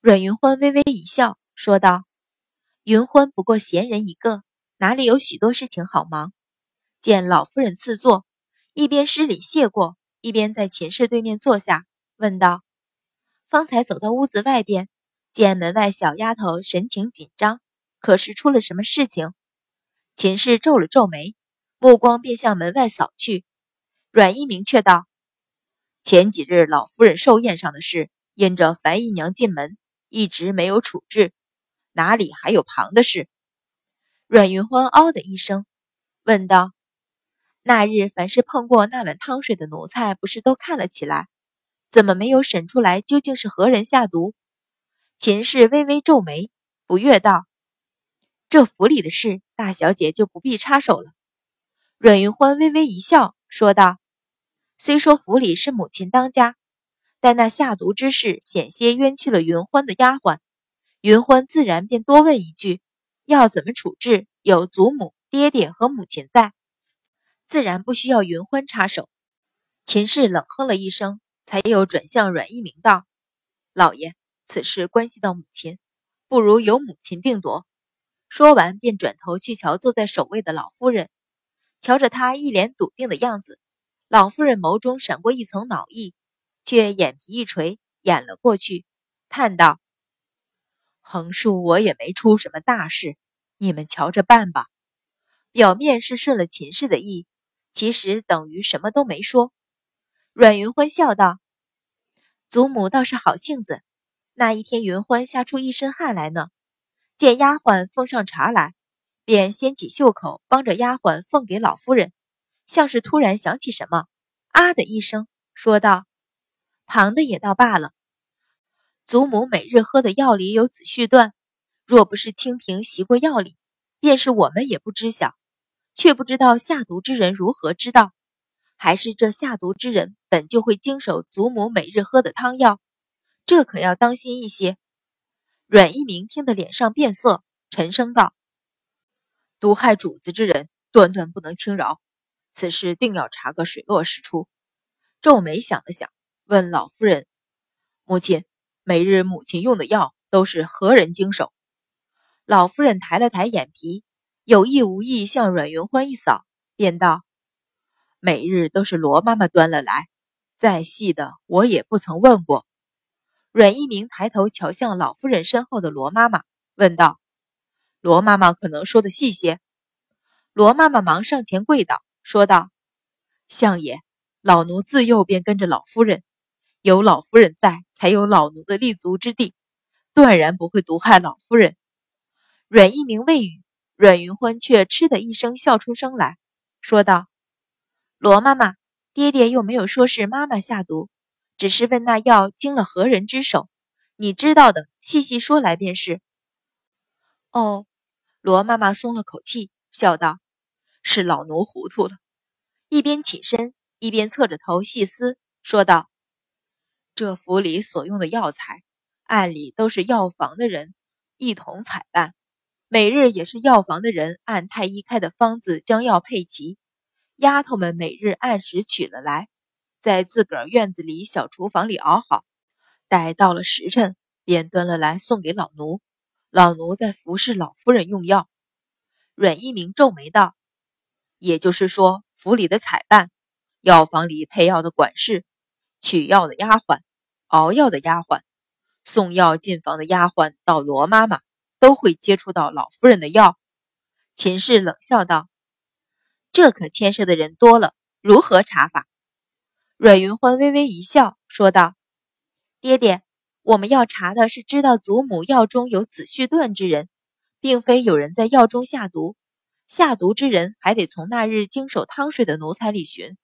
阮云欢微微一笑，说道：“云欢不过闲人一个，哪里有许多事情好忙？”见老夫人赐座，一边施礼谢过，一边在寝室对面坐下，问道：“方才走到屋子外边，见门外小丫头神情紧张，可是出了什么事情？”秦氏皱了皱眉，目光便向门外扫去。阮一鸣却道：“前几日老夫人寿宴上的事，因着樊姨娘进门。”一直没有处置，哪里还有旁的事？阮云欢嗷的一声，问道：“那日凡是碰过那碗汤水的奴才，不是都看了起来？怎么没有审出来究竟是何人下毒？”秦氏微微皱眉，不悦道：“这府里的事，大小姐就不必插手了。”阮云欢微微一笑，说道：“虽说府里是母亲当家。”但那下毒之事险些冤屈了云欢的丫鬟，云欢自然便多问一句：要怎么处置？有祖母、爹爹和母亲在，自然不需要云欢插手。秦氏冷哼了一声，才又转向阮一鸣道：“老爷，此事关系到母亲，不如由母亲定夺。”说完，便转头去瞧坐在首位的老夫人，瞧着她一脸笃定的样子，老夫人眸中闪过一层恼意。却眼皮一垂，掩了过去，叹道：“横竖我也没出什么大事，你们瞧着办吧。”表面是顺了秦氏的意，其实等于什么都没说。阮云欢笑道：“祖母倒是好性子，那一天云欢吓出一身汗来呢。见丫鬟奉上茶来，便掀起袖口，帮着丫鬟奉给老夫人，像是突然想起什么，啊的一声，说道。”旁的也倒罢了，祖母每日喝的药里有紫序断，若不是清平习过药理，便是我们也不知晓，却不知道下毒之人如何知道，还是这下毒之人本就会经手祖母每日喝的汤药，这可要当心一些。阮一鸣听得脸上变色，沉声道：“毒害主子之人，断断不能轻饶，此事定要查个水落石出。”皱眉想了想。问老夫人：“母亲，每日母亲用的药都是何人经手？”老夫人抬了抬眼皮，有意无意向阮云欢一扫，便道：“每日都是罗妈妈端了来，再细的我也不曾问过。”阮一鸣抬头瞧向老夫人身后的罗妈妈，问道：“罗妈妈可能说的细些？”罗妈妈忙上前跪倒，说道：“相爷，老奴自幼便跟着老夫人。”有老夫人在，才有老奴的立足之地，断然不会毒害老夫人。阮一鸣未语，阮云欢却嗤的一声笑出声来，说道：“罗妈妈，爹爹又没有说是妈妈下毒，只是问那药经了何人之手，你知道的，细细说来便是。”哦，罗妈妈松了口气，笑道：“是老奴糊涂了。”一边起身，一边侧着头细思，说道。这府里所用的药材，按理都是药房的人一同采办，每日也是药房的人按太医开的方子将药配齐，丫头们每日按时取了来，在自个儿院子里小厨房里熬好，待到了时辰，便端了来送给老奴，老奴再服侍老夫人用药。阮一鸣皱眉道：“也就是说，府里的采办，药房里配药的管事，取药的丫鬟。”熬药的丫鬟，送药进房的丫鬟，到罗妈妈都会接触到老夫人的药。秦氏冷笑道：“这可牵涉的人多了，如何查法？”阮云欢微微一笑，说道：“爹爹，我们要查的是知道祖母药中有紫絮断之人，并非有人在药中下毒。下毒之人还得从那日经手汤水的奴才里寻。”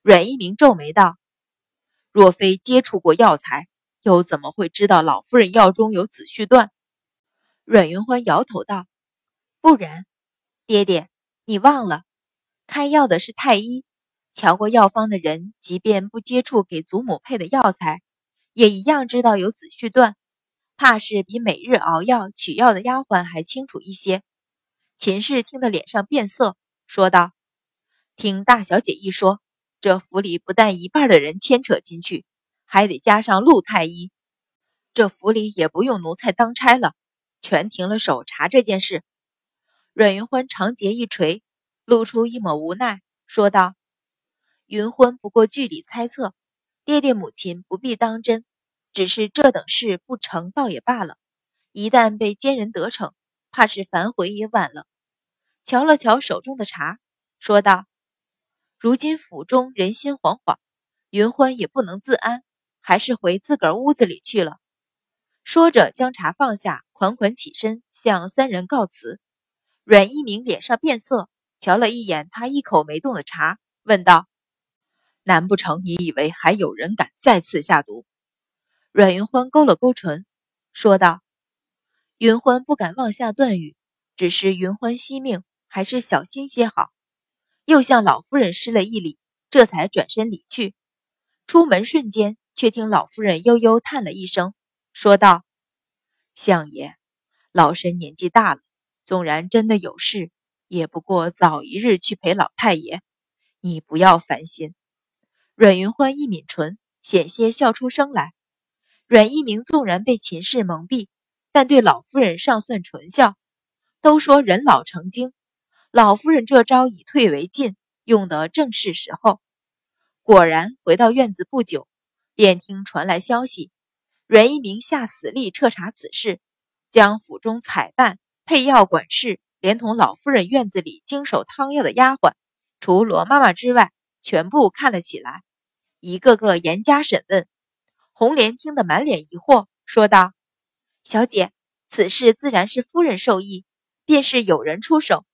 阮一鸣皱眉道。若非接触过药材，又怎么会知道老夫人药中有紫絮断？阮云欢摇头道：“不然，爹爹，你忘了，开药的是太医，瞧过药方的人，即便不接触给祖母配的药材，也一样知道有紫絮断。怕是比每日熬药取药的丫鬟还清楚一些。”秦氏听得脸上变色，说道：“听大小姐一说。”这府里不但一半的人牵扯进去，还得加上陆太医，这府里也不用奴才当差了，全停了手查这件事。阮云欢长睫一垂，露出一抹无奈，说道：“云欢不过据理猜测，爹爹母亲不必当真，只是这等事不成，倒也罢了。一旦被奸人得逞，怕是反悔也晚了。”瞧了瞧手中的茶，说道：“如今府中人心惶惶，云欢也不能自安，还是回自个儿屋子里去了。”说着，将茶放下，款款起身向三人告辞。阮一鸣脸上变色，瞧了一眼他一口没动的茶，问道：“难不成你以为还有人敢再次下毒？”阮云欢勾了勾唇，说道：“云欢不敢妄下断语，只是云欢惜命。”还是小心些好。又向老夫人施了一礼，这才转身离去。出门瞬间，却听老夫人悠悠叹了一声，说道：“相爷，老身年纪大了，纵然真的有事，也不过早一日去陪老太爷。你不要烦心。”阮云欢一抿唇，险些笑出声来。阮一鸣纵然被秦氏蒙蔽，但对老夫人尚算纯孝。都说人老成精。老夫人这招以退为进，用得正是时候。果然，回到院子不久，便听传来消息：阮一鸣下死力彻查此事，将府中采办、配药管事，连同老夫人院子里经手汤药的丫鬟，除罗妈妈之外，全部看了起来，一个个严加审问。红莲听得满脸疑惑，说道：“小姐，此事自然是夫人授意，便是有人出手。”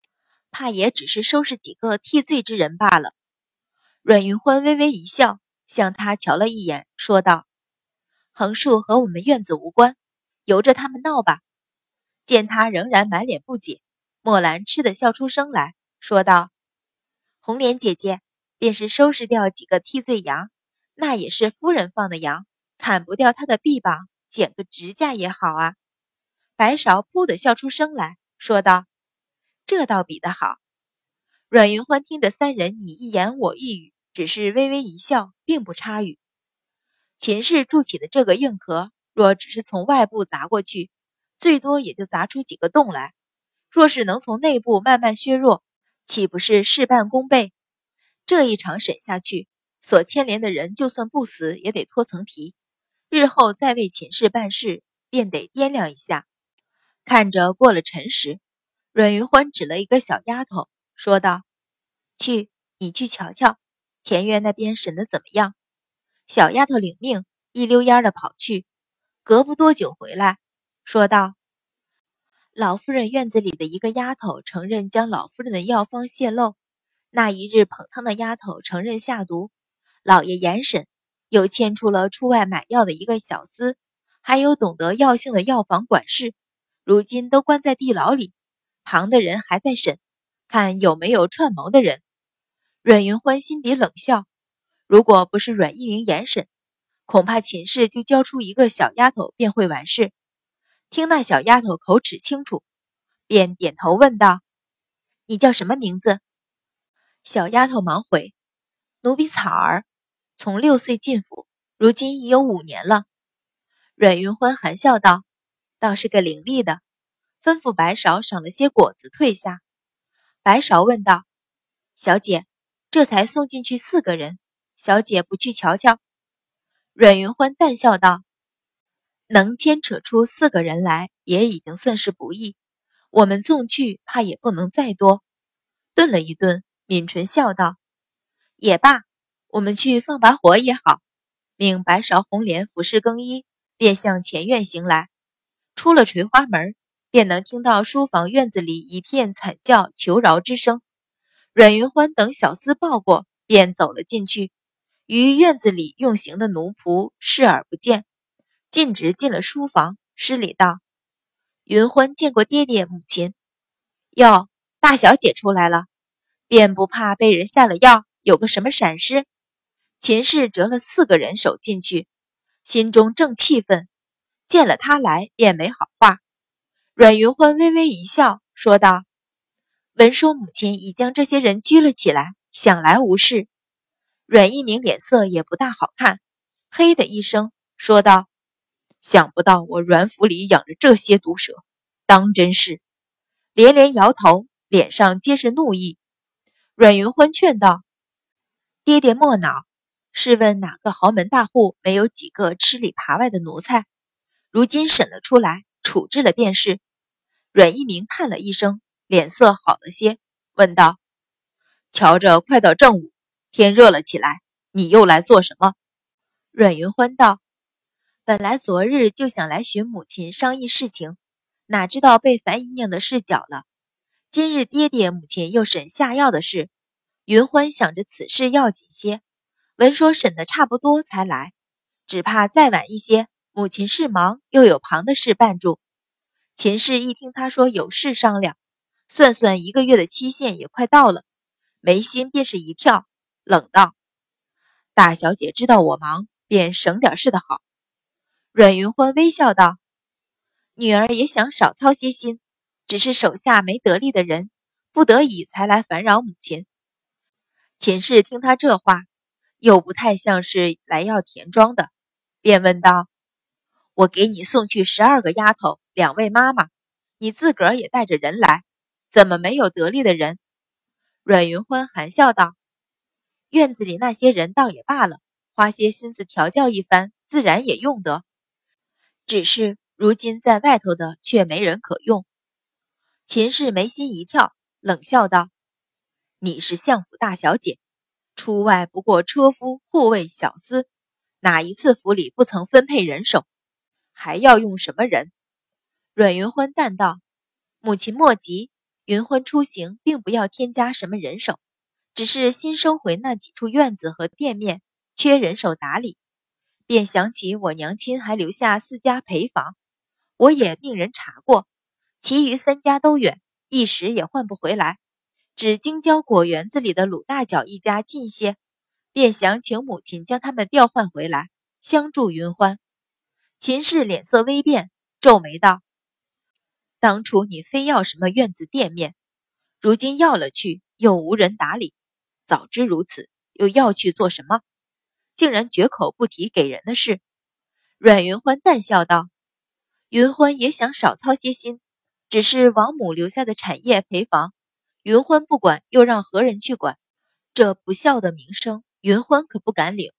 怕也只是收拾几个替罪之人罢了。阮云欢微微一笑，向他瞧了一眼，说道：“横竖和我们院子无关，由着他们闹吧。”见他仍然满脸不解，墨兰嗤的笑出声来说道：“红莲姐姐，便是收拾掉几个替罪羊，那也是夫人放的羊，砍不掉他的臂膀，剪个指甲也好啊。”白芍噗的笑出声来说道。这倒比得好。阮云欢听着三人你一言我一语，只是微微一笑，并不插语。秦氏筑起的这个硬壳，若只是从外部砸过去，最多也就砸出几个洞来；若是能从内部慢慢削弱，岂不是事半功倍？这一场审下去，所牵连的人就算不死，也得脱层皮。日后再为秦氏办事，便得掂量一下。看着过了辰时。阮云欢指了一个小丫头，说道：“去，你去瞧瞧，前院那边审的怎么样？”小丫头领命，一溜烟的跑去。隔不多久回来，说道：“老夫人院子里的一个丫头承认将老夫人的药方泄露，那一日捧汤的丫头承认下毒。老爷严审，又牵出了出外买药的一个小厮，还有懂得药性的药房管事，如今都关在地牢里。”旁的人还在审，看有没有串谋的人。阮云欢心底冷笑，如果不是阮一鸣严审，恐怕秦氏就交出一个小丫头便会完事。听那小丫头口齿清楚，便点头问道：“你叫什么名字？”小丫头忙回：“奴婢草儿，从六岁进府，如今已有五年了。”阮云欢含笑道：“倒是个伶俐的。”吩咐白芍赏了些果子，退下。白芍问道：“小姐，这才送进去四个人，小姐不去瞧瞧？”阮云欢淡笑道：“能牵扯出四个人来，也已经算是不易。我们送去，怕也不能再多。”顿了一顿，抿唇笑道：“也罢，我们去放把火也好。”命白芍、红莲服侍更衣，便向前院行来。出了垂花门。便能听到书房院子里一片惨叫求饶之声。阮云欢等小厮报过，便走了进去，于院子里用刑的奴仆视而不见，径直进了书房，施礼道：“云欢见过爹爹母亲。哟，大小姐出来了，便不怕被人下了药，有个什么闪失？”秦氏折了四个人手进去，心中正气愤，见了他来，便没好话。阮云欢微微一笑，说道：“闻说母亲已将这些人拘了起来，想来无事。”阮一鸣脸色也不大好看，嘿的一声说道：“想不到我阮府里养着这些毒蛇，当真是……连连摇头，脸上皆是怒意。阮云欢劝道：“爹爹莫恼，试问哪个豪门大户没有几个吃里扒外的奴才？如今审了出来，处置了便是。”阮一鸣叹了一声，脸色好了些，问道：“瞧着快到正午，天热了起来，你又来做什么？”阮云欢道：“本来昨日就想来寻母亲商议事情，哪知道被樊姨娘的事搅了。今日爹爹母亲又审下药的事，云欢想着此事要紧些，闻说审的差不多才来，只怕再晚一些，母亲事忙又有旁的事办住。”秦氏一听他说有事商量，算算一个月的期限也快到了，眉心便是一跳，冷道：“大小姐知道我忙，便省点事的好。”阮云欢微笑道：“女儿也想少操些心，只是手下没得力的人，不得已才来烦扰母亲。”秦氏听他这话，又不太像是来要田庄的，便问道。我给你送去十二个丫头，两位妈妈，你自个儿也带着人来，怎么没有得力的人？阮云欢含笑道：“院子里那些人倒也罢了，花些心思调教一番，自然也用得。只是如今在外头的却没人可用。”秦氏眉心一跳，冷笑道：“你是相府大小姐，出外不过车夫、护卫、小厮，哪一次府里不曾分配人手？”还要用什么人？阮云欢淡道：“母亲莫急，云欢出行并不要添加什么人手，只是新收回那几处院子和店面，缺人手打理。便想起我娘亲还留下四家陪房，我也命人查过，其余三家都远，一时也换不回来。只京郊果园子里的鲁大脚一家近些，便想请母亲将他们调换回来，相助云欢。”秦氏脸色微变，皱眉道：“当初你非要什么院子店面，如今要了去，又无人打理。早知如此，又要去做什么？竟然绝口不提给人的事。”阮云欢淡笑道：“云欢也想少操些心，只是王母留下的产业陪房，云欢不管，又让何人去管？这不孝的名声，云欢可不敢领。”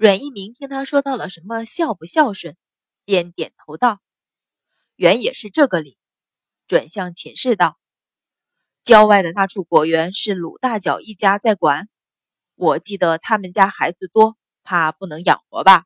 阮一鸣听他说到了什么孝不孝顺，便点头道：“原也是这个理。”转向秦氏道：“郊外的那处果园是鲁大脚一家在管，我记得他们家孩子多，怕不能养活吧？”